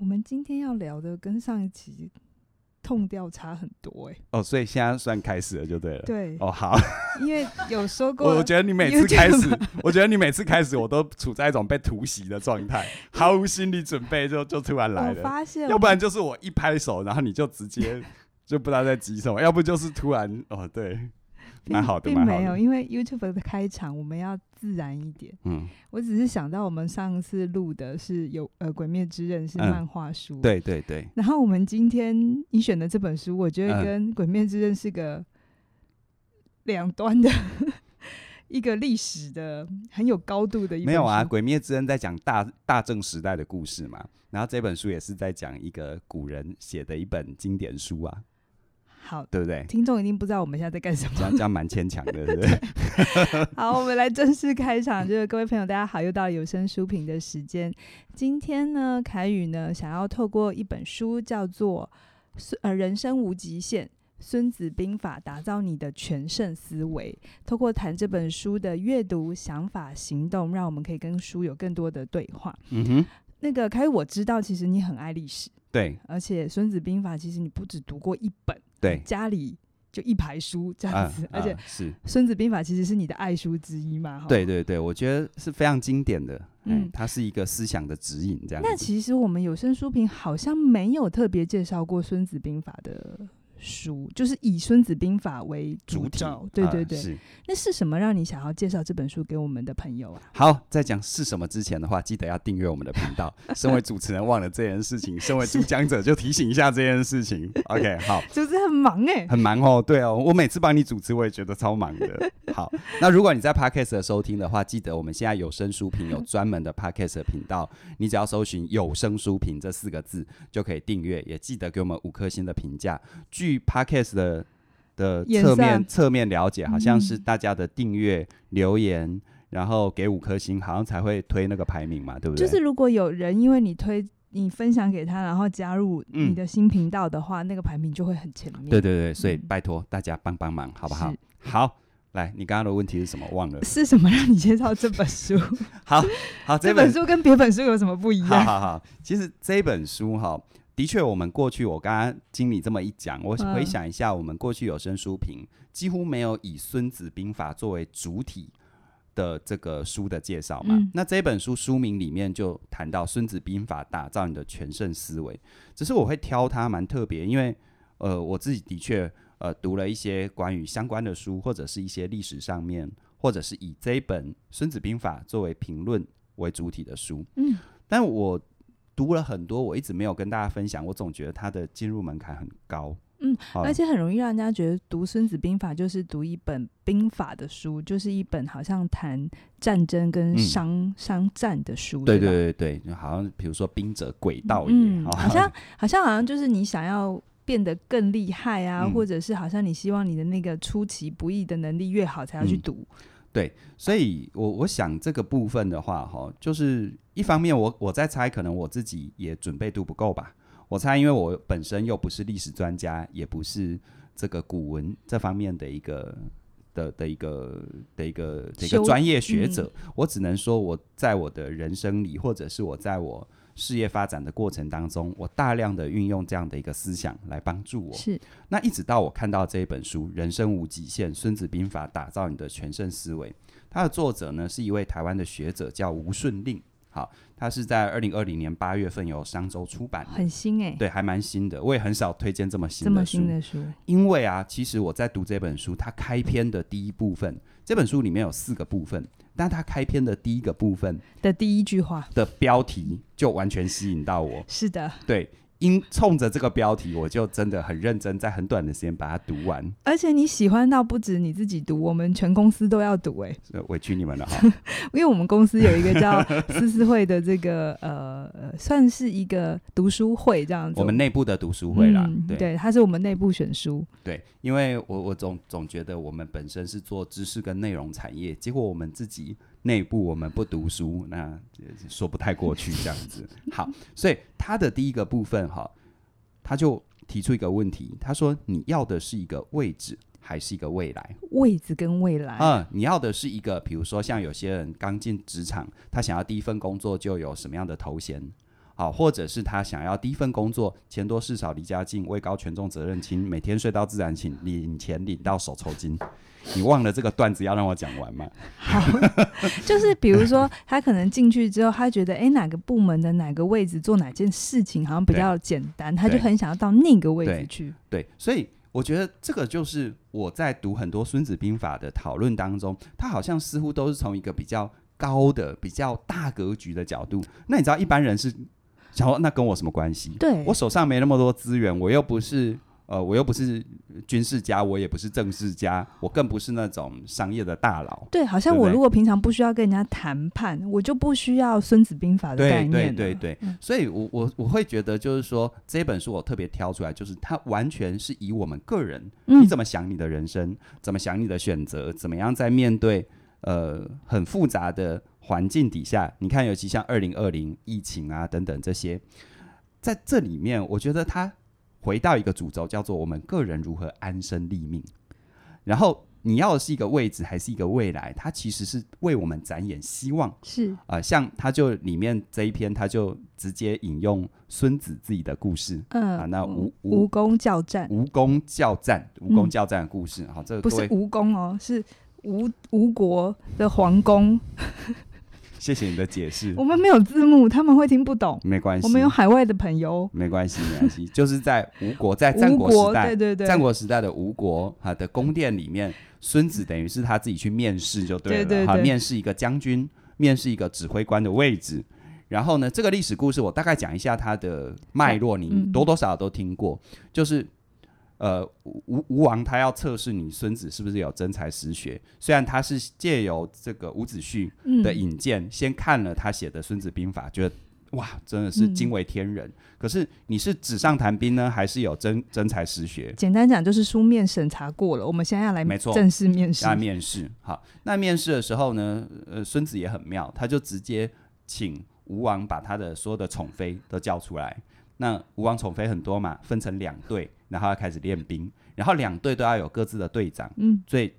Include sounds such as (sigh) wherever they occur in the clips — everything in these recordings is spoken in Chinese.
我们今天要聊的跟上一期痛调差很多哎、欸。哦，所以现在算开始了就对了。对。哦，好。因为有说过，我觉得你每次开始，我觉得你每次开始，我都处在一种被突袭的状态，毫无心理准备就就突然来了。我发现，要不然就是我一拍手，然后你就直接就不知道在急什么，要不就是突然哦，对。蛮好的，并没有，因为 YouTube 的开场我们要自然一点。嗯，我只是想到我们上次录的是有呃《鬼灭之刃》是漫画书，嗯，对对对。然后我们今天你选的这本书，我觉得跟《鬼灭之刃》是个两端的 (laughs) 一个历史的很有高度的一。没有啊，《鬼灭之刃》在讲大大正时代的故事嘛，然后这本书也是在讲一个古人写的一本经典书啊。好，对不对？听众一定不知道我们现在在干什么，这样这样蛮牵强的，对不对？(laughs) 好，我们来正式开场。就是各位朋友，大家好，又到了有声书评的时间。今天呢，凯宇呢想要透过一本书，叫做《呃人生无极限》，《孙子兵法》，打造你的全胜思维。透过谈这本书的阅读、想法、行动，让我们可以跟书有更多的对话。嗯哼，那个凯宇，我知道其实你很爱历史，对，而且《孙子兵法》其实你不只读过一本。对，家里就一排书这样子，啊、而且是《孙子兵法》其实是你的爱书之一嘛？对对对，我觉得是非常经典的，嗯，它是一个思想的指引这样。那其实我们有声书评好像没有特别介绍过《孙子兵法》的。书就是以《孙子兵法》为主轴，对对对。是，那是什么让你想要介绍这本书给我们的朋友啊？好，在讲是什么之前的话，记得要订阅我们的频道。(laughs) 身为主持人忘了这件事情，身为主讲者就提醒一下这件事情。OK，(laughs) 好。主持人很忙哎、欸，很忙哦。对哦，我每次帮你主持，我也觉得超忙的。好，那如果你在 Podcast 的收听的话，记得我们现在有声书评有专门的 Podcast 的频道，你只要搜寻“有声书评”这四个字就可以订阅，也记得给我们五颗星的评价。据 Podcast 的的侧面侧面了解，好像是大家的订阅、留言，然后给五颗星，好像才会推那个排名嘛，对不对？就是如果有人因为你推你分享给他，然后加入你的新频道的话，嗯，那个排名就会很前面。对对对，所以拜托大家帮帮忙，好不好？好，来，你刚刚的问题是什么？忘了是什么让你介绍这本书？(laughs) 好好，这本，这本书跟别本书有什么不一样？好好好，其实这本书哈。的确，我们过去我刚刚经理这么一讲，我回想一下，我们过去有声书评几乎没有以《孙子兵法》作为主体的这个书的介绍嘛。嗯、那这本书书名里面就谈到《孙子兵法》，打造你的全胜思维。只是我会挑它蛮特别，因为呃，我自己的确呃读了一些关于相关的书，或者是一些历史上面，或者是以这一本《孙子兵法》作为评论为主体的书。嗯，但我。读了很多，我一直没有跟大家分享。我总觉得它的进入门槛很高，嗯，而且很容易让人家觉得读《孙子兵法》就是读一本兵法的书，就是一本好像谈战争跟商、嗯、商战的书。对对对对，就好像比如说兵者诡道也，嗯、好像好像好像就是你想要变得更厉害啊，嗯、或者是好像你希望你的那个出其不意的能力越好才要去读。嗯对，所以我我想这个部分的话，哈，就是一方面我我在猜，可能我自己也准备度不够吧。我猜，因为我本身又不是历史专家，也不是这个古文这方面的一个的的一个的一个这个专业学者，嗯，我只能说我在我的人生里，或者是我在我。事业发展的过程当中，我大量的运用这样的一个思想来帮助我。是，那一直到我看到这一本书《人生无极限：孙子兵法》，打造你的全胜思维。它的作者呢是一位台湾的学者，叫吴顺令。好，他是在二零二零年八月份由商周出版，很新哎、欸，对，还蛮新的。我也很少推荐这么新的书，这么新的书，因为啊，其实我在读这本书，它开篇的第一部分，这本书里面有四个部分。但他开篇的第一个部分的第一句话的标题就完全吸引到我。是的，对。因冲着这个标题，我就真的很认真，在很短的时间把它读完。而且你喜欢到不止你自己读，我们全公司都要读哎、欸，委屈你们了哈。(laughs) 因为我们公司有一个叫 (laughs) 思思会的这个呃呃，算是一个读书会这样子。我们内部的读书会啦，嗯、对，对，它是我们内部选书。对，因为我我总总觉得我们本身是做知识跟内容产业，结果我们自己。内部我们不读书，那说不太过去这样子。好，所以他的第一个部分哈，他就提出一个问题，他说：“你要的是一个位置，还是一个未来？”位置跟未来，嗯，你要的是一个，比如说像有些人刚进职场，他想要第一份工作就有什么样的头衔好，或者是他想要第一份工作，钱多事少离家近，位高权重责任轻，每天睡到自然醒，领钱领到手抽筋。你忘了这个段子要让我讲完吗？(laughs) 好，(laughs) 就是比如说他可能进去之后，他觉得哎、欸、哪个部门的哪个位置做哪件事情好像比较简单，他就很想要到那个位置去。对，对，所以我觉得这个就是我在读很多《孙子兵法》的讨论当中，他好像似乎都是从一个比较高的、比较大格局的角度。那你知道一般人是想说，那跟我什么关系？对，我手上没那么多资源，我又不是。呃，我又不是军事家，我也不是政治家，我更不是那种商业的大佬。对，好像我如果平常不需要跟人家谈判，我就不需要《孙子兵法》的概念。对对对对，嗯、所以我我我会觉得，就是说这本书我特别挑出来，就是它完全是以我们个人，你怎么想你的人生，嗯、怎么想你的选择，怎么样在面对呃很复杂的环境底下，你看，尤其像二零二零疫情啊等等这些，在这里面，我觉得它。回到一个主轴，叫做我们个人如何安身立命。然后你要的是一个位置，还是一个未来？它其实是为我们展演希望。是啊、呃，像他就里面这一篇，他就直接引用孙子自己的故事。嗯啊，那吴吴公教战，吴公教战，吴公教战的故事。好、嗯，这个不是吴公哦，是吴吴国的皇宫。谢谢你的解释。我们没有字幕，他们会听不懂。没关系，我们有海外的朋友。没关系，没关系。就是在吴国，在战国时代，对对对，战国时代的吴国哈的宫殿里面，孙子等于是他自己去面试就对了，对对对，哈，面试一个将军，面试一个指挥官的位置。然后呢，这个历史故事我大概讲一下它的脉络，你多多少少都听过，嗯、就是。呃，吴吴王他要测试你孙子是不是有真才实学，虽然他是借由这个伍子胥的引荐，嗯、先看了他写的《孙子兵法》，觉得哇，真的是惊为天人。嗯、可是你是纸上谈兵呢，还是有真真才实学？简单讲就是书面审查过了，我们现在要来没错正式面试。要面试，好，那面试的时候呢，呃，孙子也很妙，他就直接请吴王把他的所有的宠妃都叫出来。那吴王宠妃很多嘛，分成两队。然后要开始练兵，然后两队都要有各自的队长，嗯，所以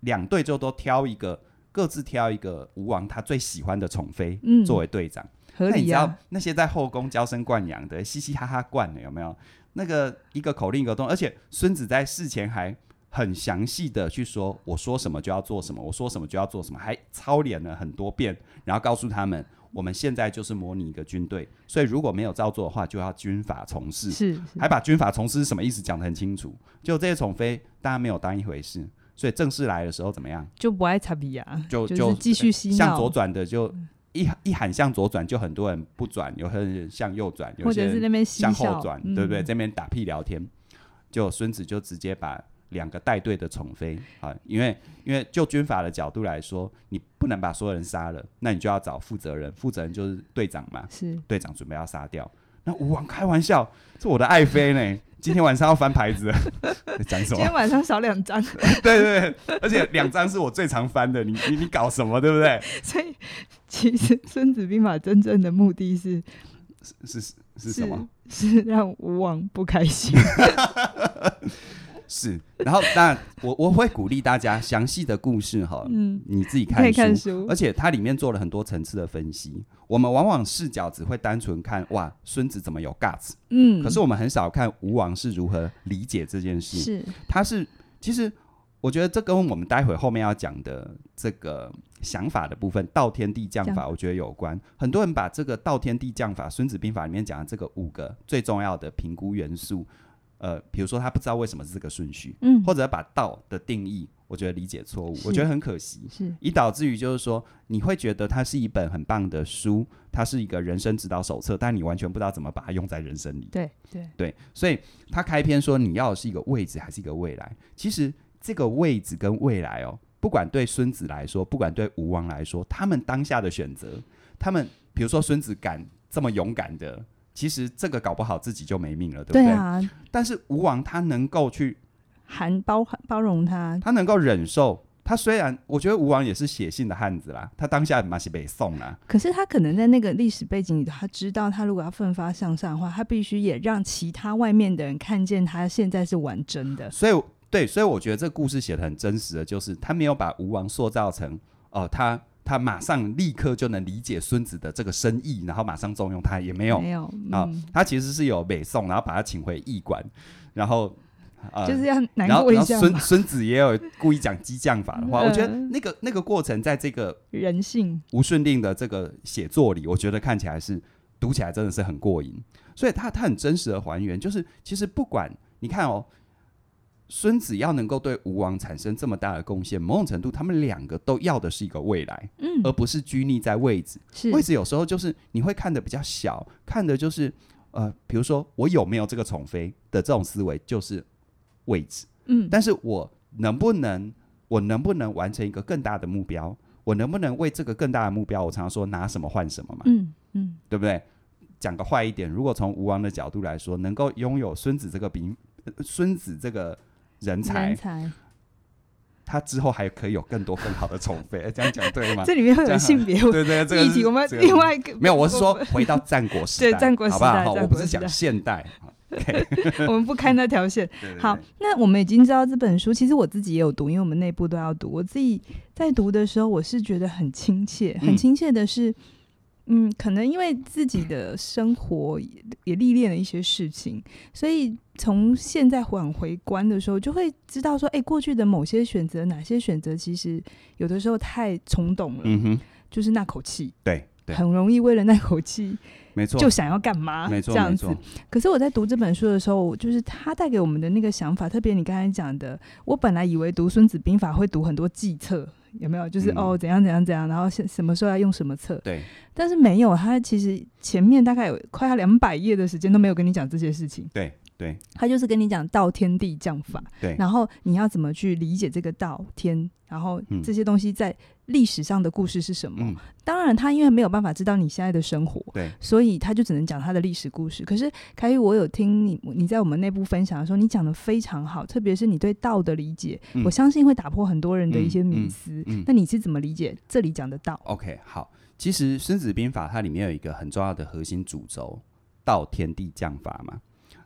两队就都挑一个，各自挑一个吴王他最喜欢的宠妃，嗯，作为队长。合理啊。那你知道那些在后宫娇生惯养的，嘻嘻哈哈惯的有没有？那个一个口令一个动，而且孙子在事前还很详细的去说，我说什么就要做什么，我说什么就要做什么，还操练了很多遍，然后告诉他们。我们现在就是模拟一个军队，所以如果没有照做的话，就要军法从事。是，是还把军法从事是什么意思讲得很清楚。就这些宠妃，大家没有当一回事，所以正式来的时候怎么样？就不爱插鼻啊，就就继续洗脑。向左转的就一一喊向左转，就很多人不转，有些人向右转，有些人向后转，对不对？这边打屁聊天，就孙子就直接把。两个带队的宠妃啊，因为因为就军法的角度来说，你不能把所有人杀了，那你就要找负责人，负责人就是队长嘛，是队长准备要杀掉。那吴王开玩笑，是我的爱妃呢，(laughs) 今天晚上要翻牌子，(laughs) 讲什么？今天晚上少两张，(laughs) 对对对，而且两张是我最常翻的，你你你搞什么，对不对？所以其实《孙子兵法》真正的目的是是是是什么？是，是让吴王不开心。是，然后那我我会鼓励大家详细的故事哈，嗯，你自己看书，看书，而且它里面做了很多层次的分析。我们往往视角只会单纯看哇，孙子怎么有 guts，嗯，可是我们很少看吴王是如何理解这件事。是，他是其实我觉得这跟我们待会后面要讲的这个想法的部分，道天地将法，我觉得有关。很多人把这个道天地将法，孙子兵法里面讲的这个五个最重要的评估元素。呃，比如说他不知道为什么是这个顺序，嗯，或者把道的定义，我觉得理解错误，我觉得很可惜，是，以导致于就是说，你会觉得它是一本很棒的书，它是一个人生指导手册，但你完全不知道怎么把它用在人生里，对对。对，所以他开篇说你要的是一个位置还是一个未来？其实这个位置跟未来哦，不管对孙子来说，不管对吴王来说，他们当下的选择，他们比如说孙子敢这么勇敢的。其实这个搞不好自己就没命了，对不对？对啊。但是吴王他能够去含包包容他，他能够忍受。他虽然我觉得吴王也是写信的汉子啦，他当下马西北宋啦。可是他可能在那个历史背景里，他知道他如果要奋发向上的话，他必须也让其他外面的人看见他现在是玩真的。所以对，所以我觉得这个故事写得很真实的就是他没有把吴王塑造成哦，他。他马上立刻就能理解孙子的这个深意，然后马上重用他，也没有，没有啊、嗯，他其实是有北宋，然后把他请回驿馆，然后。呃、就是要难过一下。然后孙孙子也有故意讲激将法的话，我觉得那个那个过程在这个人性吴顺令的这个写作里，我觉得看起来是读起来真的是很过瘾。所以他他很真实的还原，就是其实不管你看哦，孙子要能够对吴王产生这么大的贡献，某种程度他们两个都要的是一个未来，嗯，而不是拘泥在位置。位置有时候就是你会看的比较小，看的就是呃，比如说我有没有这个宠妃的这种思维，就是。位置，嗯，但是我能不能，我能不能完成一个更大的目标？我能不能为这个更大的目标？我常常说拿什么换什么嘛，嗯嗯，对不对？讲个坏一点，如果从吴王的角度来说，能够拥有孙子这个兵，孙子这个人才，人才，他之后还可以有更多更好的宠妃，(laughs) 这样讲对吗？这里面会有性别对对这个，议题，我们另外一个没有，我是说回到战国时代，对战国时代，好不好？我不是讲现代。(laughs) 我们不开那条线。(laughs) 好，那我们已经知道这本书，其实我自己也有读，因为我们内部都要读。我自己在读的时候，我是觉得很亲切，很亲切的是，嗯，嗯，可能因为自己的生活也，也历练了一些事情，所以从现在往回观的时候，就会知道说，哎、欸，过去的某些选择，哪些选择其实有的时候太冲动了，嗯哼，就是那口气，对，对，很容易为了那口气。(laughs) 没错，就想要干嘛？没错，这样子。可是我在读这本书的时候，就是他带给我们的那个想法，特别你刚才讲的，我本来以为读《孙子兵法》会读很多计策，有没有？就是、嗯、哦，怎样怎样怎样，然后什么时候要用什么策？对。但是没有，他其实前面大概有快要两百页的时间都没有跟你讲这些事情。对对。他就是跟你讲道天地将法。对。然后你要怎么去理解这个道天？然后这些东西在历史上的故事是什么？嗯、当然，他因为没有办法知道你现在的生活，对，所以他就只能讲他的历史故事。可是凯宇，我有听你你在我们内部分享的时候，你讲的非常好，特别是你对道的理解、嗯，我相信会打破很多人的一些迷思。那、你是怎么理解这里讲的道？OK，好，其实《孙子兵法》它里面有一个很重要的核心主轴，道天地将法嘛。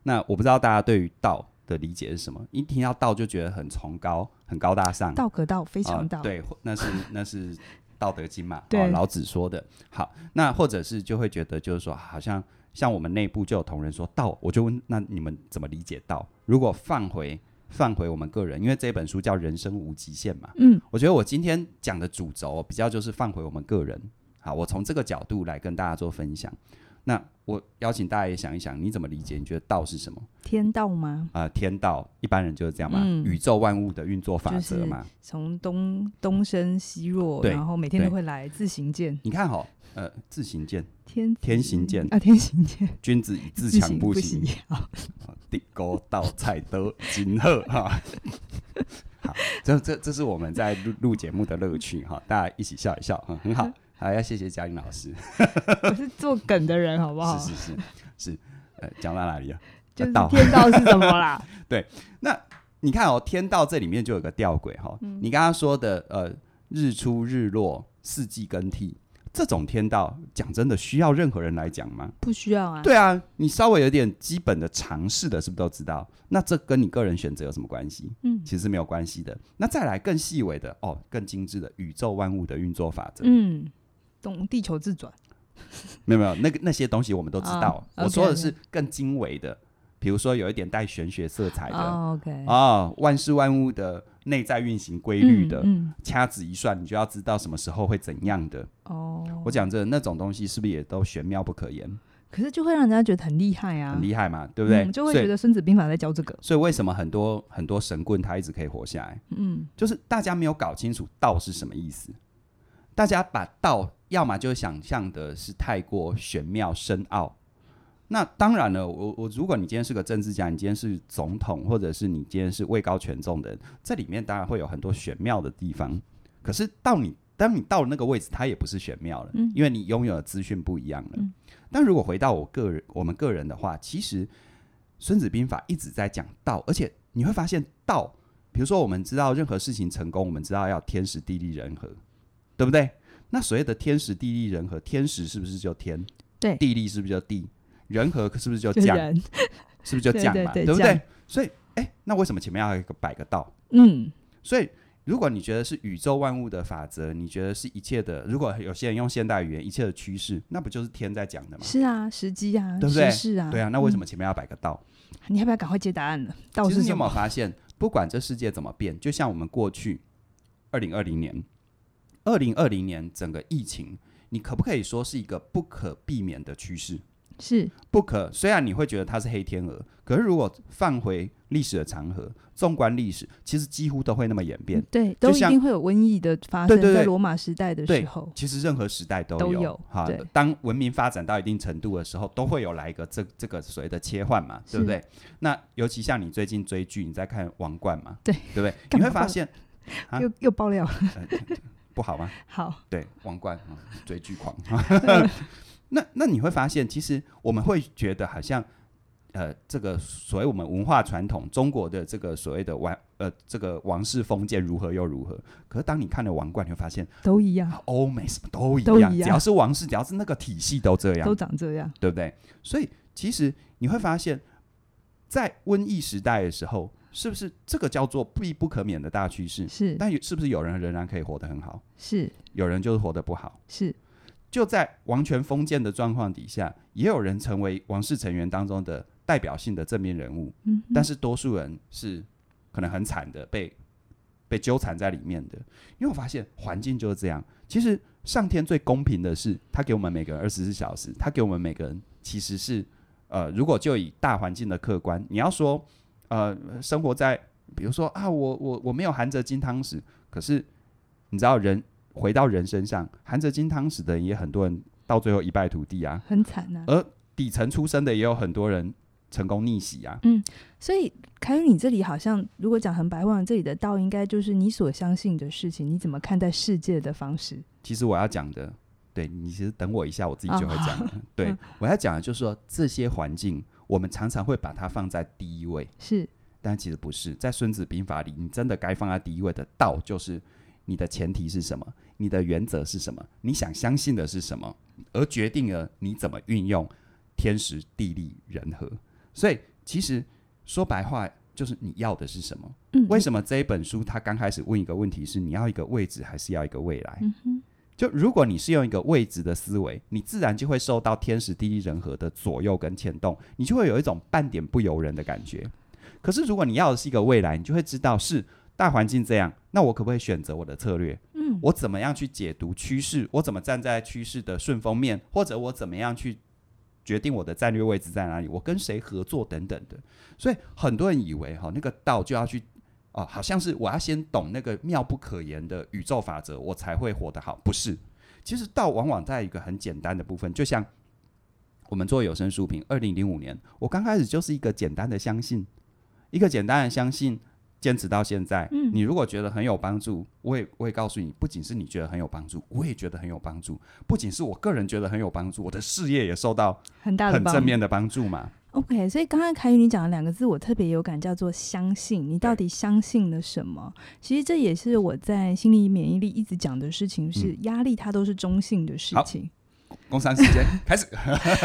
那我不知道大家对于道的理解是什么？一听到道就觉得很崇高、很高大上。道可道，非常道。呃、对，那是那是《(laughs) 道德经》嘛，对、哦，老子说的。好，那或者是就会觉得，就是说，好像像我们内部就有同仁说道，我就问，那你们怎么理解道？如果放回放回我们个人，因为这本书叫《人生无极限》嘛，嗯，我觉得我今天讲的主轴比较就是放回我们个人。好，我从这个角度来跟大家做分享。那我邀请大家也想一想，你怎么理解？你觉得道是什么？天道吗？啊、呃，天道，一般人就是这样嘛，嗯、宇宙万物的运作法则嘛。从、就是、东东升西落，然后每天都会来自行健。你看好，呃，自行健，天天行健啊，天行健。君子以自强不息。地沟道菜德金鹤哈。好，这这这是我们在录录节目的乐趣哈，大家一起笑一笑，嗯，很好。好，要谢谢嘉玲老师。(laughs) 我是做梗的人，好不好？是是是是，呃，讲到哪里了？(laughs) 就是天道是什么啦？(laughs) 对，那你看哦，天道这里面就有个吊诡哈。你刚刚说的呃，日出日落，四季更替，这种天道，讲真的需要任何人来讲吗？不需要啊。对啊，你稍微有点基本的常识的，是不是都知道？那这跟你个人选择有什么关系？嗯，其实没有关系的。那再来更细微的哦，更精致的宇宙万物的运作法则。嗯。懂地球自转，(laughs) 没有没有，那个那些东西我们都知道。Oh, okay, 我说的是更精微的，比如说有一点带玄学色彩的。Oh, OK 啊、哦，万事万物的内在运行规律的，嗯嗯，掐指一算，你就要知道什么时候会怎样的。哦、oh.，我讲这那种东西是不是也都玄妙不可言？可是就会让人家觉得很厉害啊，很厉害嘛，对不对？嗯、就会觉得《孙子兵法》在教这个。所以为什么很多很多神棍他一直可以活下来？嗯，就是大家没有搞清楚道是什么意思。大家把道，要么就想象的是太过玄妙深奥。那当然了，我我如果你今天是个政治家，你今天是总统，或者是你今天是位高权重的人，这里面当然会有很多玄妙的地方。可是到你当你到了那个位置，它也不是玄妙了，嗯、因为你拥有的资讯不一样了、嗯。但如果回到我个人，我们个人的话，其实《孙子兵法》一直在讲道，而且你会发现道，比如说我们知道任何事情成功，我们知道要天时地利人和。对不对？那所谓的天时地利人和，天时是不是就天？对，地利是不是就地？人和是不是就将？(laughs) 是不是就将嘛？对，不对？所以，哎，那为什么前面要一个摆个道？嗯，所以如果你觉得是宇宙万物的法则，你觉得是一切的，如果有些人用现代语言，一切的趋势，那不就是天在讲的吗？是啊，时机啊，对不对？是啊，对啊，那为什么前面要摆个道？嗯，你要不要赶快接答案了？道是什么？其实你有没有发现，不管这世界怎么变，就像我们过去二零二零年、二零二零年整个疫情，你可不可以说是一个不可避免的趋势？是不可，虽然你会觉得它是黑天鹅，可是如果放回历史的长河，纵观历史，其实几乎都会那么演变。嗯、对，都一定会有瘟疫的发生。对对对，在罗马时代的时候，其实任何时代都有。都有哈，当文明发展到一定程度的时候，都会有来一个这这个所谓的切换嘛，对不对？那尤其像你最近追剧，你在看《王冠》嘛，对对不对？(laughs) 你会发现 (laughs) 又又爆料了、呃，不好吗？好，对《王冠》嗯、追剧狂。(laughs) 那那你会发现，其实我们会觉得好像，呃，这个所谓我们文化传统中国的这个所谓的王呃这个王室封建如何又如何？可是当你看了王冠，你会发现都一样，欧美什么都一样，都一样，只要是王室，只要是那个体系都这样，都长这样，对不对？所以其实你会发现，在瘟疫时代的时候，是不是这个叫做必不可免的大趋势？是，但是不是有人仍然可以活得很好？是，有人就是活得不好？是。就在王权封建的状况底下，也有人成为王室成员当中的代表性的正面人物。嗯，但是多数人是可能很惨的，被被纠缠在里面的。因为我发现环境就是这样。其实上天最公平的是，他给我们每个人二十四小时，他给我们每个人其实是呃，如果就以大环境的客观，你要说呃，生活在比如说啊，我我我没有含着金汤匙，可是你知道人。回到人身上，含着金汤匙的人也很多人到最后一败涂地啊，很惨啊。而底层出身的也有很多人成功逆袭啊。嗯，所以凯宇，你这里好像如果讲很白话，这里的道应该就是你所相信的事情，你怎么看待世界的方式。其实我要讲的，对你其实等我一下，我自己就会讲。哦、对、嗯，我要讲的就是说，这些环境我们常常会把它放在第一位，是，但其实不是。在《孙子兵法》里，你真的该放在第一位的道就是。你的前提是什么？你的原则是什么？你想相信的是什么？而决定了你怎么运用天时地利人和。所以，其实说白话就是你要的是什么？嗯。为什么这一本书它刚开始问一个问题是：你要一个位置，还是要一个未来？嗯。就如果你是用一个位置的思维，你自然就会受到天时地利人和的左右跟牵动，你就会有一种半点不由人的感觉。可是，如果你要的是一个未来，你就会知道是。大环境这样，那我可不可以选择我的策略？嗯，我怎么样去解读趋势？我怎么站在趋势的顺风面？或者我怎么样去决定我的战略位置在哪里？我跟谁合作等等的。所以很多人以为哈，那个道就要去哦，好像是我要先懂那个妙不可言的宇宙法则，我才会活得好。不是，其实道往往在一个很简单的部分，就像我们做有声书评，二零零五年，我刚开始就是一个简单的相信，一个简单的相信。坚持到现在，嗯，你如果觉得很有帮助，我也我也告诉你，不仅是你觉得很有帮助，我也觉得很有帮助。不仅是我个人觉得很有帮助，我的事业也受到很大的很正面的帮助嘛。OK，所以刚刚凯宇你讲的两个字，我特别有感，叫做相信。你到底相信了什么？其实这也是我在心理免疫力一直讲的事情，是压力它都是中性的事情。工商时间 (laughs) 开始，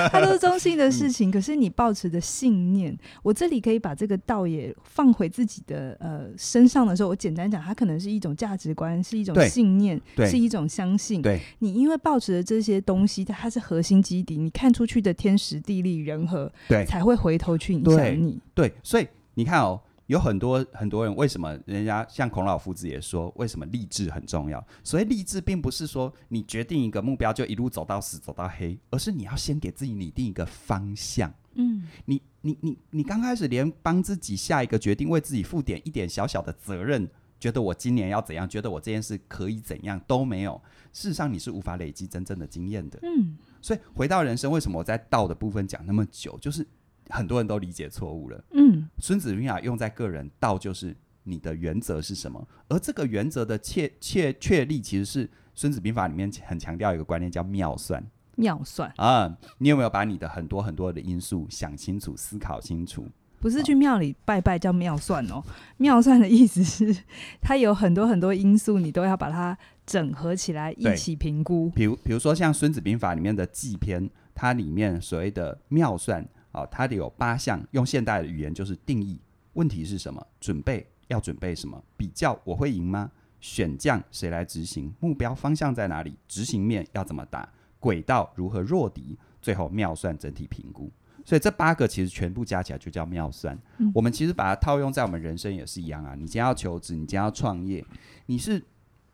它都是中性的事情。可是你抱持的信念，我这里可以把这个道也放回自己的呃身上的时候，我简单讲，它可能是一种价值观，是一种信念，是一种相信。对，你因为抱持的这些东西，它是核心基底，你看出去的天时地利人和，对，才会回头去影响你。对，所以你看哦。有很多很多人，为什么人家像孔老夫子也说，为什么励志很重要？所以励志并不是说你决定一个目标就一路走到死走到黑，而是你要先给自己拟定一个方向。嗯，你你你你刚开始连帮自己下一个决定，为自己负点一点小小的责任，觉得我今年要怎样，觉得我这件事可以怎样都没有。事实上，你是无法累积真正的经验的。嗯，所以回到人生，为什么我在道的部分讲那么久，就是。很多人都理解错误了。嗯，孙子兵法用在个人，道就是你的原则是什么？而这个原则的确确确立，其实是孙子兵法里面很强调一个观念，叫妙算。妙算啊，你有没有把你的很多很多的因素想清楚、思考清楚？不是去庙里拜拜叫妙算哦。妙算的意思是，它有很多很多因素，你都要把它整合起来一起评估。比如，比如说像孙子兵法里面的计篇，它里面所谓的妙算。哦，它得有八项，用现代的语言就是定义。问题是什么？准备要准备什么？比较我会赢吗？选将谁来执行，目标方向在哪里，执行面要怎么打，轨道如何弱敌，最后妙算整体评估。所以这八个其实全部加起来就叫妙算。嗯、我们其实把它套用在我们人生也是一样啊。你今天要求职，你今天要创业，你是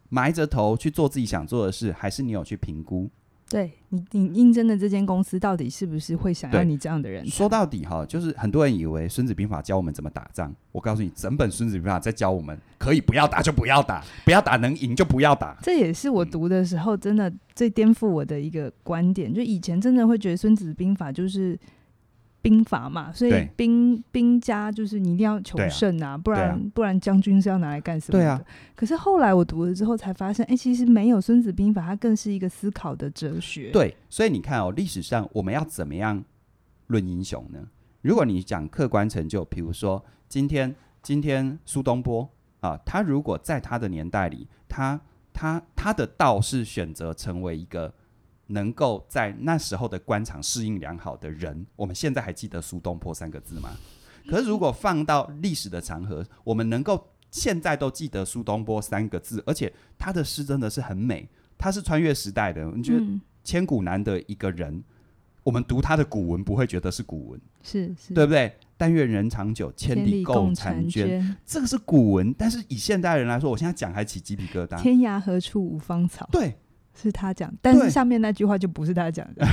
埋着头去做自己想做的事，还是你有去评估？对你，你应征的这间公司到底是不是会想要你这样的人？说到底哈，就是很多人以为《孙子兵法》教我们怎么打仗。我告诉你，整本《孙子兵法》在教我们，可以不要打就不要打，不要打能赢就不要打。这也是我读的时候真的最颠覆我的一个观点。就以前真的会觉得《孙子兵法》就是。兵法嘛，所以兵兵家就是你一定要求胜啊，啊不然、啊、不然将军是要拿来干什么的？对啊。可是后来我读了之后才发现，哎、欸，其实没有《孙子兵法》，它更是一个思考的哲学。对，所以你看哦，历史上我们要怎么样论英雄呢？如果你讲客观成就，比如说今天今天苏东坡啊，他如果在他的年代里，他他他的道是选择成为一个。能够在那时候的官场适应良好的人，我们现在还记得苏东坡三个字吗？可是如果放到历史的长河，我们能够现在都记得苏东坡三个字，而且他的诗真的是很美，他是穿越时代的。你觉得千古难得一个人，嗯、我们读他的古文不会觉得是古文，是是，对不对？但愿人长久，千里共婵娟。这个是古文，但是以现代人来说，我现在讲还起鸡皮疙瘩。天涯何处无芳草？对。是他讲，但是下面那句话就不是他讲的。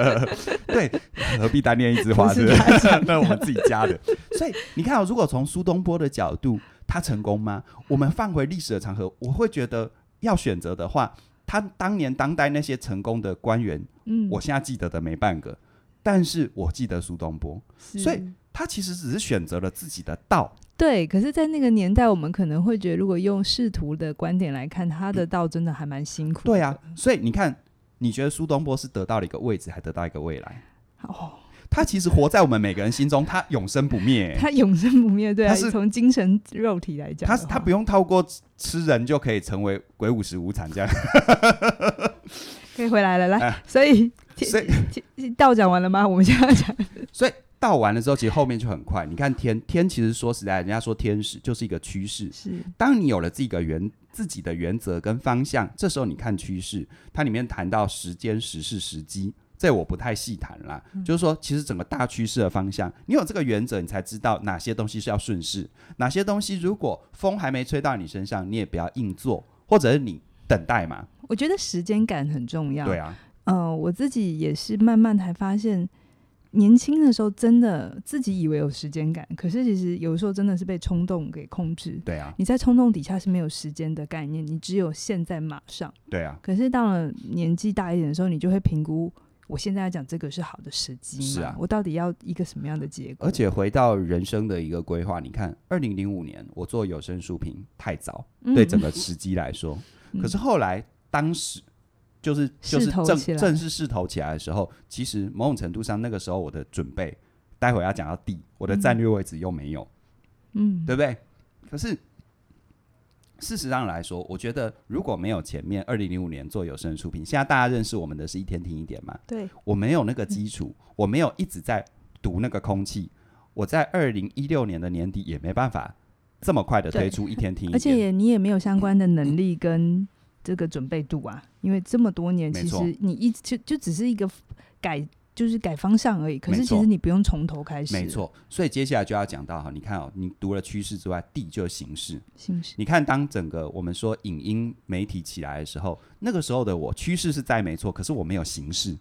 (laughs) 对，何必单恋一枝花？是 (laughs) 那我们自己加的。所以你看，如果从苏东坡的角度，他成功吗？我们放回历史的长河，我会觉得要选择的话，他当年当代那些成功的官员，嗯，我现在记得的没半个，但是我记得苏东坡，所以他其实只是选择了自己的道。对，可是，在那个年代，我们可能会觉得，如果用仕途的观点来看，他的道真的还蛮辛苦的。对啊，所以你看，你觉得苏东坡是得到了一个位置，还得到一个未来？哦，他其实活在我们每个人心中，他永生不灭。(laughs) 他永生不灭，对啊，他是从精神肉体来讲，他他不用透过吃人就可以成为鬼五十五惨这样。可以回来了，来，啊、所以所以道讲完了吗？我们现在讲，所以。道完了之后，其实后面就很快。你看天天，其实说实在，人家说天使就是一个趋势。是，当你有了自己的原自己的原则跟方向，这时候你看趋势，它里面谈到时间、时势、时机，这我不太细谈啦。嗯、就是说，其实整个大趋势的方向，你有这个原则，你才知道哪些东西是要顺势，哪些东西如果风还没吹到你身上，你也不要硬做，或者是你等待嘛。我觉得时间感很重要。对啊，嗯、呃，我自己也是慢慢才发现。年轻的时候，真的自己以为有时间感，可是其实有时候真的是被冲动给控制。对啊，你在冲动底下是没有时间的概念，你只有现在马上。对啊，可是到了年纪大一点的时候，你就会评估，我现在要讲这个是好的时机？是啊，我到底要一个什么样的结果？而且回到人生的一个规划，你看，二零零五年我做有声书评太早，嗯、对整个时机来说，嗯、可是后来当时。就是就是正正式势头起来的时候，其实某种程度上，那个时候我的准备，待会要讲到地，我的战略位置又没有，嗯，对不对？可是事实上来说，我觉得如果没有前面二零零五年做有声书评，现在大家认识我们的是一天听一点嘛？对，我没有那个基础，我没有一直在读那个空气，我在二零一六年的年底也没办法这么快的推出一天听一点，而且也你也没有相关的能力跟。这个准备度啊，因为这么多年，其实你一直就就只是一个改，就是改方向而已。可是其实你不用从头开始。没错，所以接下来就要讲到哈，你看哦，你读了趋势之外，地就是形式。形式。你看，当整个我们说影音媒体起来的时候，那个时候的我趋势是在没错，可是我没有形式，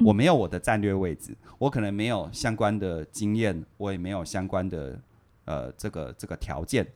我没有我的战略位置，嗯、我可能没有相关的经验，我也没有相关的呃这个这个条件，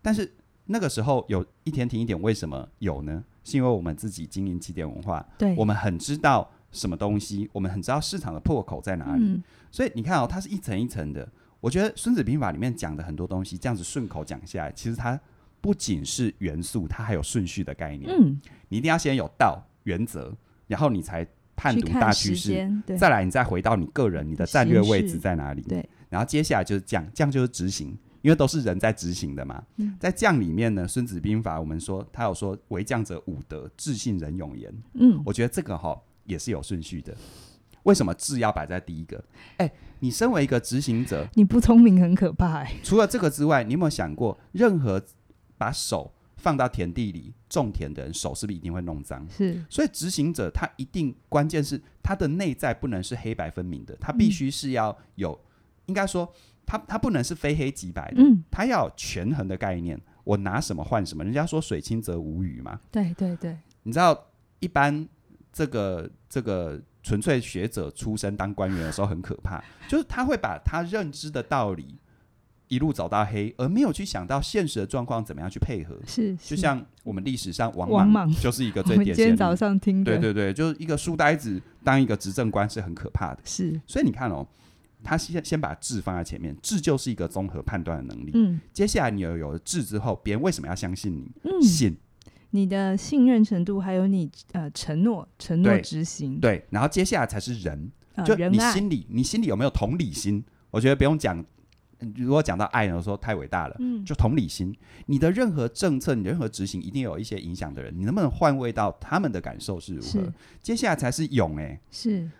但是。那个时候有一天停一点，为什么有呢？是因为我们自己经营起点文化，对，我们很知道什么东西，我们很知道市场的破口在哪里。嗯、所以你看哦，它是一层一层的。我觉得《孙子兵法》里面讲的很多东西，这样子顺口讲下来，其实它不仅是元素，它还有顺序的概念。嗯，你一定要先有道原则，然后你才判读大趋势，再来你再回到你个人，你的战略位置在哪里？对，然后接下来就是讲，这样就是执行。因为都是人在执行的嘛，嗯、在将里面呢，《孙子兵法》我们说他有说为将者武德：智、信、仁、勇、言。嗯，我觉得这个哈也是有顺序的。为什么智要摆在第一个？哎，你身为一个执行者，你不聪明很可怕哎。除了这个之外，你有没有想过，任何把手放到田地里种田的人手是不是一定会弄脏？是，所以执行者他一定关键是他的内在不能是黑白分明的，他必须是要有，嗯、应该说他他不能是非黑即白的，嗯，他要权衡的概念。我拿什么换什么？人家说水清则无鱼嘛。对对对，你知道一般这个这个纯粹学者出身当官员的时候很可怕，(laughs) 就是他会把他认知的道理。一路走到黑，而没有去想到现实的状况怎么样去配合。是，就像我们历史上王莽就是一个最典型。今天早上听的。对对对，就是一个书呆子当一个执政官是很可怕的。是，所以你看哦，他先先把智放在前面，智就是一个综合判断的能力。嗯。接下来你有有了智之后，别人为什么要相信你？嗯。信。你的信任程度，还有你呃承诺承诺执行。对。然后接下来才是人，就你心里你心里有没有同理心？我觉得不用讲。如果讲到爱呢，我说太伟大了，嗯，就同理心，你的任何政策，你任何执行，一定有一些影响的人，你能不能换位到他们的感受是如何？接下来才是勇，哎，是，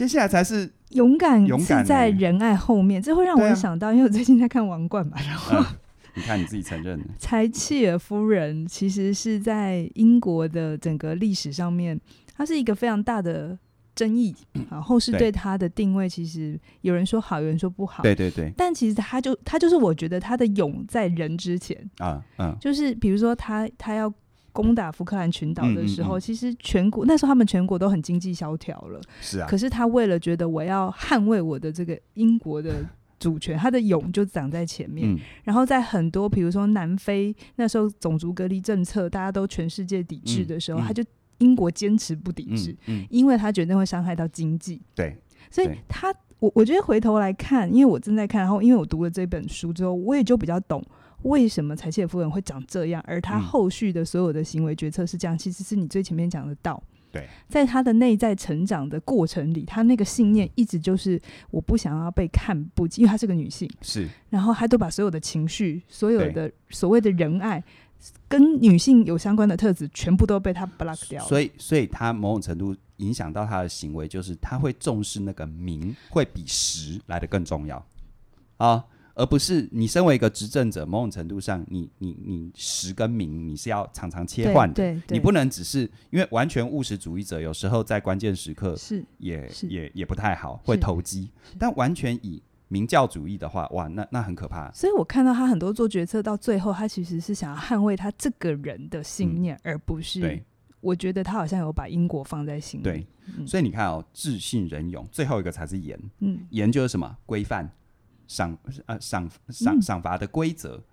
接下来才是勇敢，勇敢在仁爱后面，这会让我想到，啊、因为我最近在看《王冠》嘛，(laughs) 然后、呃、你看你自己承认，(laughs) 柴契尔夫人其实是在英国的整个历史上面，她是一个非常大的。争议 (clears throat) 啊，后世对他的定位，其实有人说好，有人说不好。对对对。但其实他就他就是，我觉得他的勇在人之前啊，嗯，就是比如说他他要攻打福克兰群岛的时候，嗯嗯嗯，其实全国那时候他们全国都很经济萧条了，是啊。可是他为了觉得我要捍卫我的这个英国的主权，他的勇就长在前面。嗯、然后在很多比如说南非那时候种族隔离政策，大家都全世界抵制的时候，他就。英国坚持不抵制，因为他觉得会伤害到经济。对，所以他我我觉得回头来看，因为我正在看，然后因为我读了这本书之后，我也就比较懂为什么柴契尔夫人会长这样，而他后续的所有的行为决策是这样。嗯、其实是你最前面讲的道。对，在他的内在成长的过程里，他那个信念一直就是我不想要被看不起，因为她是个女性。是，然后她都把所有的情绪、所有的所谓的仁爱。跟女性有相关的特质，全部都被他 block 掉。所以，所以他某种程度影响到他的行为，就是他会重视那个名，会比实来的更重要啊，而不是你身为一个执政者，某种程度上你，你你你实跟名你是要常常切换的，你不能只是因为完全务实主义者，有时候在关键时刻是也是也也不太好，会投机，但完全以。名教主义的话，哇，那那很可怕。所以我看到他很多做决策到最后，他其实是想要捍卫他这个人的信念，嗯、而不是。对，我觉得他好像有把英国放在心里。对，嗯、所以你看哦，自信人勇，最后一个才是严。嗯，严就是什么？规范、赏呃赏赏赏罚的规则。嗯、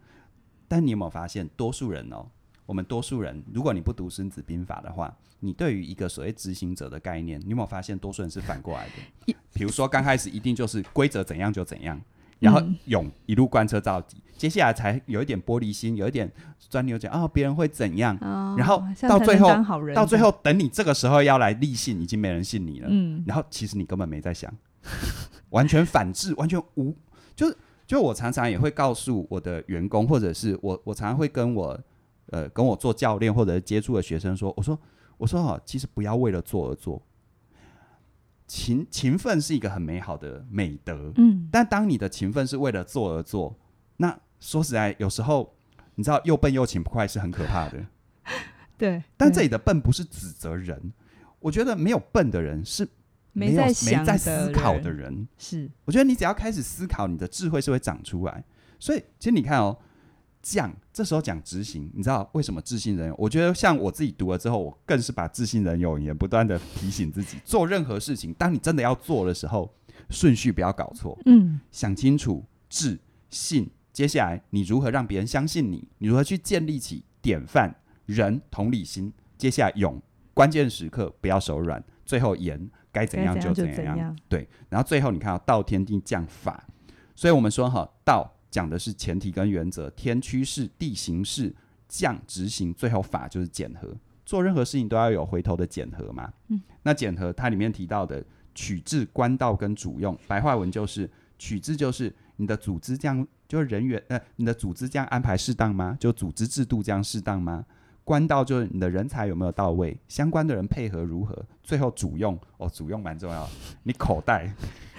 但你有没有发现，多数人哦，我们多数人，如果你不读《孙子兵法》的话。你对于一个所谓执行者的概念，你有没有发现多数人是反过来的？(laughs) 比如说刚开始一定就是规则怎样就怎样，然后勇一路贯彻到底，接下来才有一点玻璃心，有一点钻牛角尖啊，别人会怎样？然后到最后，到最后等你这个时候要来立信，已经没人信你了。嗯然后其实你根本没在想，完全反制，完全无。就是就我常常也会告诉我的员工，或者是我我常常会跟我呃跟我做教练或者接触的学生说，我说。我说哈，其实不要为了做而做，勤勤奋是一个很美好的美德，嗯，但当你的勤奋是为了做而做，那说实在，有时候你知道又笨又勤不快是很可怕的，(laughs) 对。但这里的笨不是指责人，我觉得没有笨的人是没有没在，没在思考的人，是。我觉得你只要开始思考，你的智慧是会长出来。所以，其实你看哦。讲这时候讲执行，你知道为什么自信人？我觉得像我自己读了之后，我更是把自信人勇也不断的提醒自己，做任何事情，当你真的要做的时候，顺序不要搞错，嗯，想清楚智信，接下来你如何让别人相信你？你如何去建立起典范？人同理心，接下来勇，关键时刻不要手软，最后严该怎样就怎样，怎样对，然后最后你看到道天地将法，所以我们说哈道。讲的是前提跟原则，天趋势、地形势、将执行，最后法就是检核。做任何事情都要有回头的检核嘛。嗯，那检核它里面提到的取制、官道跟主用，白话文就是取制就是你的组织这样，就是人员呃，你的组织这样安排适当吗？就组织制度这样适当吗？官道就是你的人才有没有到位，相关的人配合如何？最后主用哦，主用蛮重要，你口袋。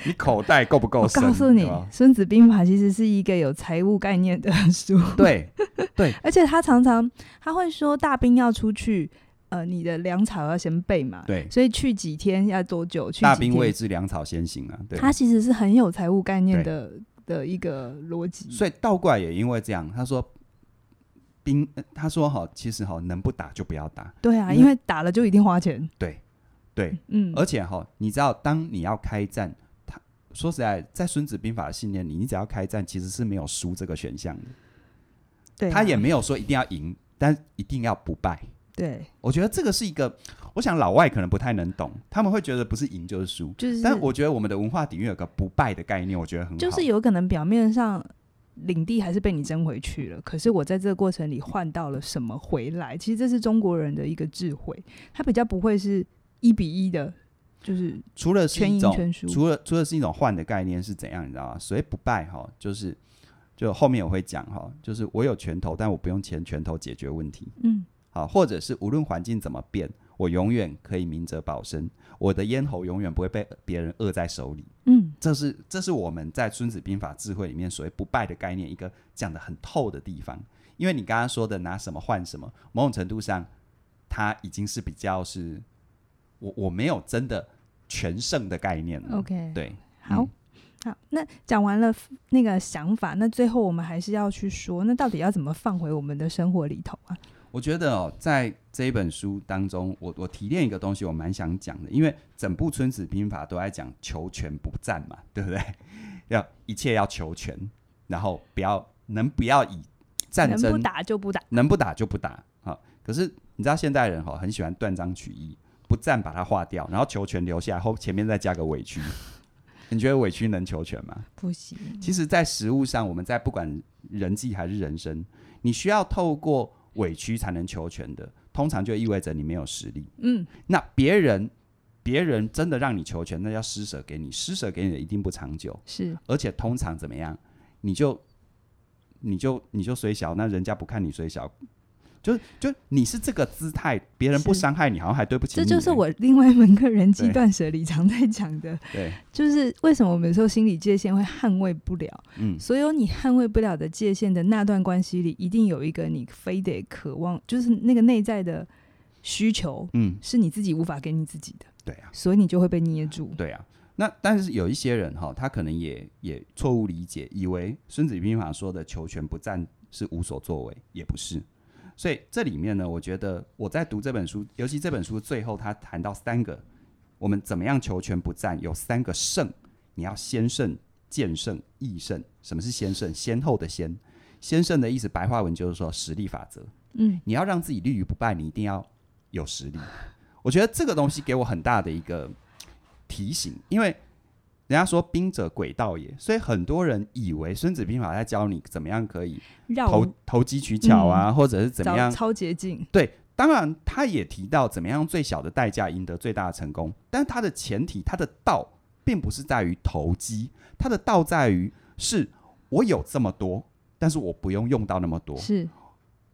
你口袋够不够深？我告诉你，《孙子兵法》其实是一个有财务概念的书。对对，(laughs) 而且他常常他会说，大兵要出去，呃，你的粮草要先备嘛。对，所以去几天要多久？去大兵未至，粮草先行啊。对，他其实是很有财务概念的的一个逻辑。所以倒过来也因为这样，他说。兵，他说哈，其实哈，能不打就不要打。对啊，因为打了就一定花钱。对，对，嗯，而且哈，你知道，当你要开战，他说实在，在《孙子兵法》的信念里，你只要开战，其实是没有输这个选项的。对，他也没有说一定要赢，但一定要不败。对，我觉得这个是一个，我想老外可能不太能懂，他们会觉得不是赢就是输。就是，但我觉得我们的文化底蕴有个不败的概念，我觉得很好。就是有可能表面上。领地还是被你争回去了，可是我在这个过程里换到了什么回来？其实这是中国人的一个智慧，他比较不会是一比一的，就是除了全赢全输，除了除了是一种换的概念是怎样？你知道吗？所谓不败哈，就是就后面我会讲哈，就是我有拳头，但我不用钱拳头解决问题。嗯，好，或者是无论环境怎么变，我永远可以明哲保身。我的咽喉永远不会被别人扼在手里。嗯，这是这是我们在《孙子兵法》智慧里面所谓不败的概念，一个讲的很透的地方。因为你刚刚说的拿什么换什么，某种程度上，它已经是比较是我我没有真的全胜的概念了。OK，对，好，嗯、好，那讲完了那个想法，那最后我们还是要去说，那到底要怎么放回我们的生活里头啊？我觉得哦，在这一本书当中，我我提炼一个东西，我蛮想讲的，因为整部《孙子兵法》都在讲求全不战嘛，对不对？(laughs) 要一切要求全，然后不要能不要以战争能不打就不打，能不打就不打。好，可是你知道现代人哈很喜欢断章取义，不战把它划掉，然后求全留下后前面再加个委屈。(laughs) 你觉得委屈能求全吗？不行。其实，在实物上，我们在不管人际还是人生，你需要透过。委屈才能求全的，通常就意味着你没有实力。嗯，那别人别人真的让你求全，那要施舍给你，施舍给你的一定不长久。是，而且通常怎么样，你就你就你就虽小，那人家不看你虽小。就就你是这个姿态，别人不伤害你，好像还对不起你。这就是我另外一门课人际断舍离常在讲的。对，(laughs) 就是为什么我们说心理界限会捍卫不了？嗯，所有你捍卫不了的界限的那段关系里，一定有一个你非得渴望，就是那个内在的需求，嗯，是你自己无法给你自己的。对啊，所以你就会被捏住。对啊，那但是有一些人哈，他可能也也错误理解，以为《孙子兵法》说的求全不战是无所作为，也不是。所以这里面呢，我觉得我在读这本书，尤其这本书最后他谈到三个，我们怎么样求全不战，有三个胜，你要先胜、见胜、易胜。什么是先胜？先后的先，先胜的意思，白话文就是说实力法则。嗯，你要让自己立于不败，你一定要有实力。我觉得这个东西给我很大的一个提醒，因为。人家说兵者诡道也，所以很多人以为《孙子兵法》在教你怎么样可以投投机取巧啊，嗯、或者是怎么样超捷径。对，当然他也提到怎么样用最小的代价赢得最大的成功，但他的前提，他的道并不是在于投机，他的道在于是我有这么多，但是我不用用到那么多。是，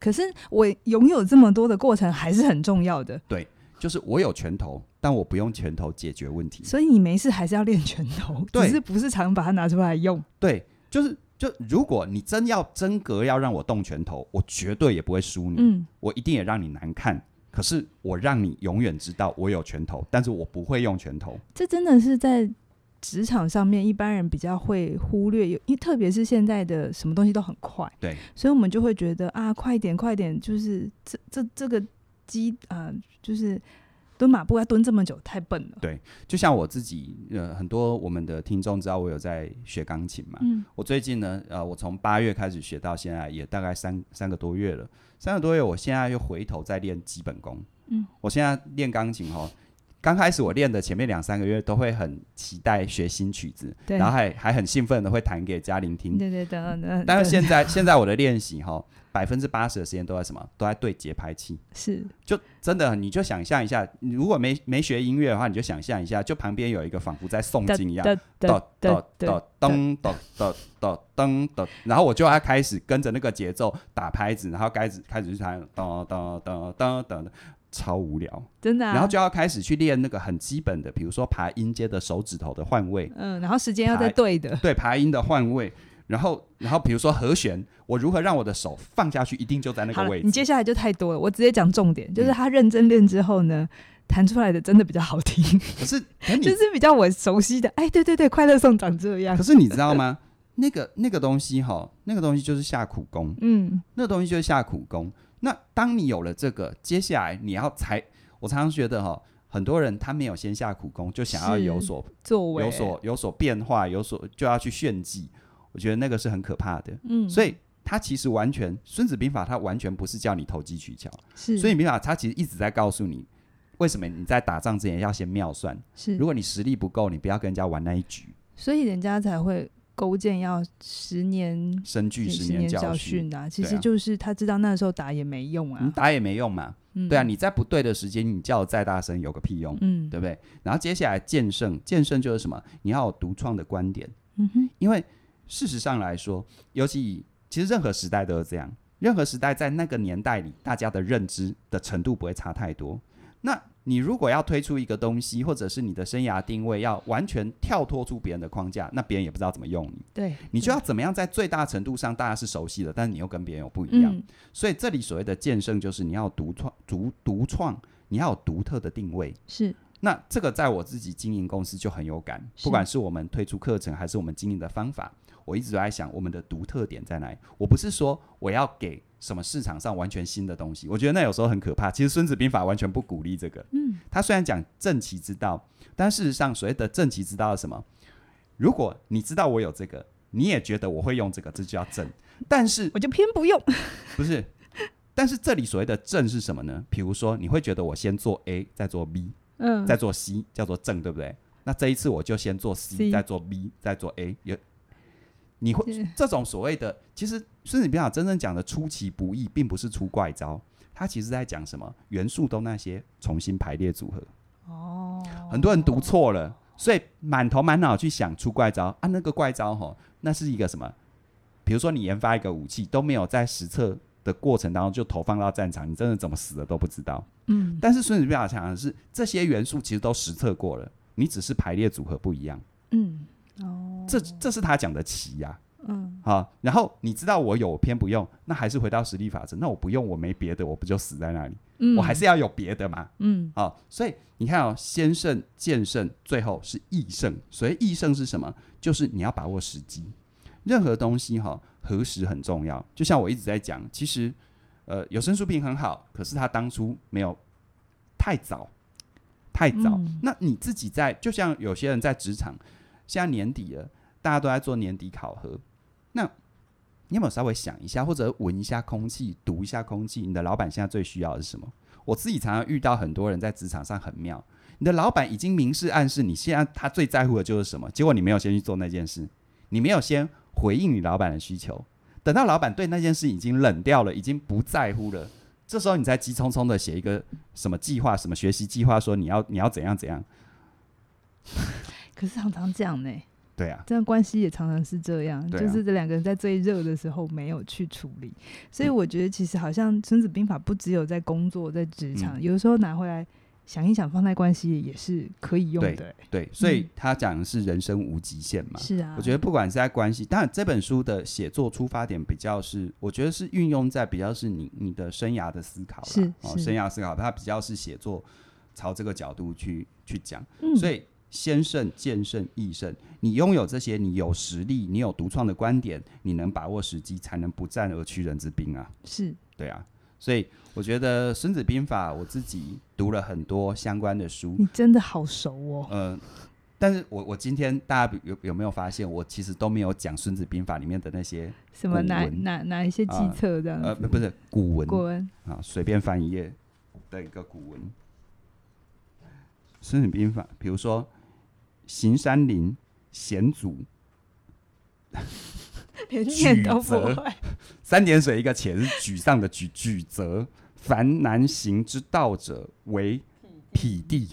可是我拥有这么多的过程还是很重要的。对。就是我有拳头，但我不用拳头解决问题。所以你没事还是要练拳头，对，只是不是常把它拿出来用。对，就是就如果你真要真格要让我动拳头，我绝对也不会输你。嗯，我一定也让你难看。可是我让你永远知道我有拳头，但是我不会用拳头。这真的是在职场上面一般人比较会忽略，因为特别是现在的什么东西都很快，对，所以我们就会觉得啊，快点，快点，就是这这这个。机啊、呃，就是蹲马步要蹲这么久，太笨了。对，就像我自己，呃，很多我们的听众知道我有在学钢琴嘛。嗯。我最近呢，呃，我从八月开始学到现在，也大概三三个多月了。三个多月，我现在又回头再练基本功。嗯。我现在练钢琴哦。刚开始我练的前面两三个月都会很期待学新曲子，对然后还还很兴奋的会弹给嘉玲听。对对对，对。但是现在现在我的练习哈，百分之八十的时间都在什么？都在对节拍器。是。就真的，你就想象一下，你如果没没学音乐的话，你就想象一下，就旁边有一个仿佛在诵经一样，噔噔噔噔噔噔噔噔，然后我就要开始跟着那个节奏打拍子，然后开始开始去弹，噔噔噔噔噔。超无聊，真的、啊。然后就要开始去练那个很基本的，比如说爬音阶的手指头的换位，嗯，然后时间要在对的，对，爬音的换位，然后然后比如说和弦，我如何让我的手放下去，一定就在那个位置。你接下来就太多了，我直接讲重点，就是他认真练之后呢，弹、嗯、出来的真的比较好听，可是 (laughs) 就是比较我熟悉的，哎，对对对，快乐颂长这样。可是你知道吗？(laughs) 那个那个东西哈，那个东西就是下苦功，嗯，那个东西就是下苦功。那当你有了这个，接下来你要才，我常常觉得哈，很多人他没有先下苦功，就想要有所作为，有所有所变化，有所就要去炫技。我觉得那个是很可怕的。嗯，所以他其实完全《孙子兵法》他完全不是叫你投机取巧，是《孙子兵法》他其实一直在告诉你，为什么你在打仗之前要先妙算。是，如果你实力不够，你不要跟人家玩那一局。所以人家才会。勾践要十年深具十年教训啊，其实就是他知道那时候打也没用啊，你打也没用嘛，嗯、对啊，你在不对的时间，你叫再大声有个屁用，嗯，对不对？然后接下来剑圣，剑圣就是什么？你要有独创的观点，嗯哼，因为事实上来说，尤其其实任何时代都是这样，任何时代在那个年代里，大家的认知的程度不会差太多，那。你如果要推出一个东西，或者是你的生涯定位要完全跳脱出别人的框架，那别人也不知道怎么用你。对，你就要怎么样在最大程度上大家是熟悉的，但是你又跟别人有不一样。嗯、所以这里所谓的剑圣，就是你要独创、独独创，你要有独特的定位。是。那这个在我自己经营公司就很有感，不管是我们推出课程，还是我们经营的方法，我一直都在想我们的独特点在哪里。我不是说我要给。什么市场上完全新的东西？我觉得那有时候很可怕。其实《孙子兵法》完全不鼓励这个。嗯，他虽然讲正其之道，但事实上所谓的正其之道是什么？如果你知道我有这个，你也觉得我会用这个，这就叫正。但是我就偏不用。(laughs) 不是，但是这里所谓的正是什么呢？比如说，你会觉得我先做 A，再做 B，嗯，再做 C，叫做正，对不对？那这一次我就先做 C，, C 再做 B，再做 A，有。你会这种所谓的，其实《孙子兵法》真正讲的出其不意，并不是出怪招，它其实在讲什么？元素都那些重新排列组合。哦，很多人读错了，所以满头满脑去想出怪招啊。那个怪招吼，那是一个什么？比如说你研发一个武器，都没有在实测的过程当中就投放到战场，你真的怎么死的都不知道。嗯，但是《孙子兵法》讲的是这些元素其实都实测过了，你只是排列组合不一样。嗯。哦，这这是他讲的奇呀，嗯，好，然后你知道我有偏不用，那还是回到实力法则，那我不用我没别的，我不就死在那里？嗯，我还是要有别的嘛，嗯，好，所以你看哦，先胜、剑胜，最后是易胜。所以易胜是什么？就是你要把握时机，任何东西哈，何时很重要。就像我一直在讲，其实呃，有声书评很好，可是他当初没有太早，太早。嗯，那你自己在，就像有些人在职场。现在年底了，大家都在做年底考核。那你有没有稍微想一下，或者闻一下空气，读一下空气？你的老板现在最需要的是什么？我自己常常遇到很多人在职场上很妙，你的老板已经明示暗示你现在他最在乎的就是什么，结果你没有先去做那件事，你没有先回应你老板的需求，等到老板对那件事已经冷掉了，已经不在乎了，这时候你再急匆匆的写一个什么计划、什么学习计划，说你要你要怎样怎样。可是常常这样呢？对啊，这样关系也常常是这样，啊、就是这两个人在最热的时候没有去处理，所以我觉得其实好像《孙子兵法》不只有在工作、在职场，嗯、有的时候拿回来想一想，放在关系也是可以用的。对，对，所以他讲的是人生无极限嘛。是啊、嗯，我觉得不管是在关系，当然这本书的写作出发点比较是，我觉得是运用在比较是你你的生涯的思考是，是哦，生涯思考，它比较是写作朝这个角度去去讲，嗯、所以。先胜、见胜、易胜，你拥有这些，你有实力，你有独创的观点，你能把握时机，才能不战而屈人之兵啊！是，对啊，所以我觉得《孙子兵法》，我自己读了很多相关的书。你真的好熟哦。呃，但是我我今天大家有有没有发现，我其实都没有讲《孙子兵法》里面的那些什么哪哪哪一些计策这样、呃？呃，不是古文，古文啊，随便翻一页的一个古文，《孙子兵法》，比如说。行山林，险阻，连念都不会。三点水一个且是沮丧的沮，沮则凡难行之道者为匹地。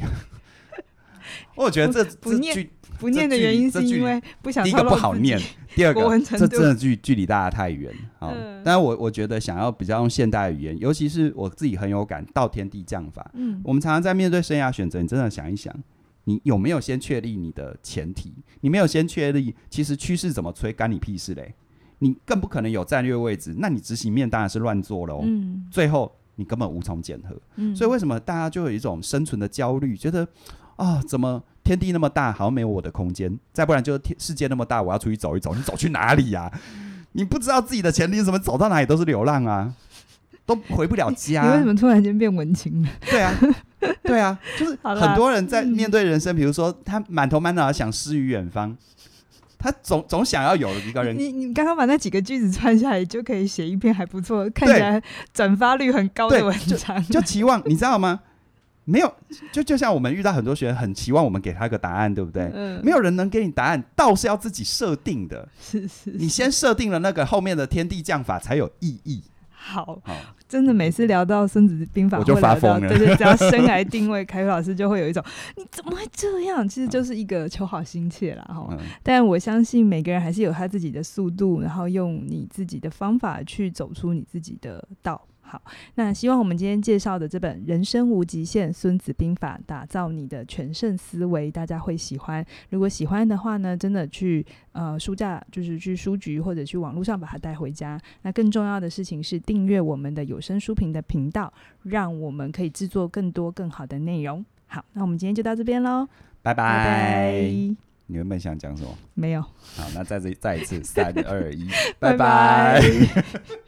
我觉得这不念不念的原因是因为不想。第一个不好念，第二个这真的距距离大家太远。好，嗯、但是我我觉得想要比较用现代语言，尤其是我自己很有感，道天地降法。嗯，我们常常在面对生涯选择，你真的想一想，你有没有先确立你的前提？你没有先确立，其实趋势怎么吹，干你屁事嘞？你更不可能有战略位置，那你执行面当然是乱做喽。嗯，最后你根本无从检核。嗯，所以为什么大家就有一种生存的焦虑，觉得啊、哦，怎么天地那么大，好像没有我的空间？再不然就是天世界那么大，我要出去走一走，你走去哪里呀、啊？你不知道自己的前提是什么，走到哪里都是流浪啊，都回不了家。你为什么突然间变文青了？对啊，(laughs) 对啊，就是很多人在面对人生，比如说他满头满脑的想诗与远方。他总总想要有一个人。你你刚刚把那几个句子串下来，就可以写一篇还不错、看起来转发率很高的文章。就，就期望你知道吗？没有，就就像我们遇到很多学员，很期望我们给他一个答案，对不对？嗯。没有人能给你答案，倒是要自己设定的。是，是是。你先设定了那个后面的天地降法才有意义。好，真的每次聊到《孙子兵法》，我就发疯了。对对，只要生来定位，(laughs) 凯宇老师就会有一种你怎么会这样？其实就是一个求好心切啦。哈、嗯。但我相信每个人还是有他自己的速度，然后用你自己的方法去走出你自己的道。好，那希望我们今天介绍的这本《人生无极限·孙子兵法》，打造你的全胜思维，大家会喜欢。如果喜欢的话呢，真的去呃书架，就是去书局或者去网络上把它带回家。那更重要的事情是订阅我们的有声书评的频道，让我们可以制作更多更好的内容。好，那我们今天就到这边喽，拜拜。你原本想讲什么？没有。好，那再这再一次，三二一，(laughs) 拜拜。(laughs)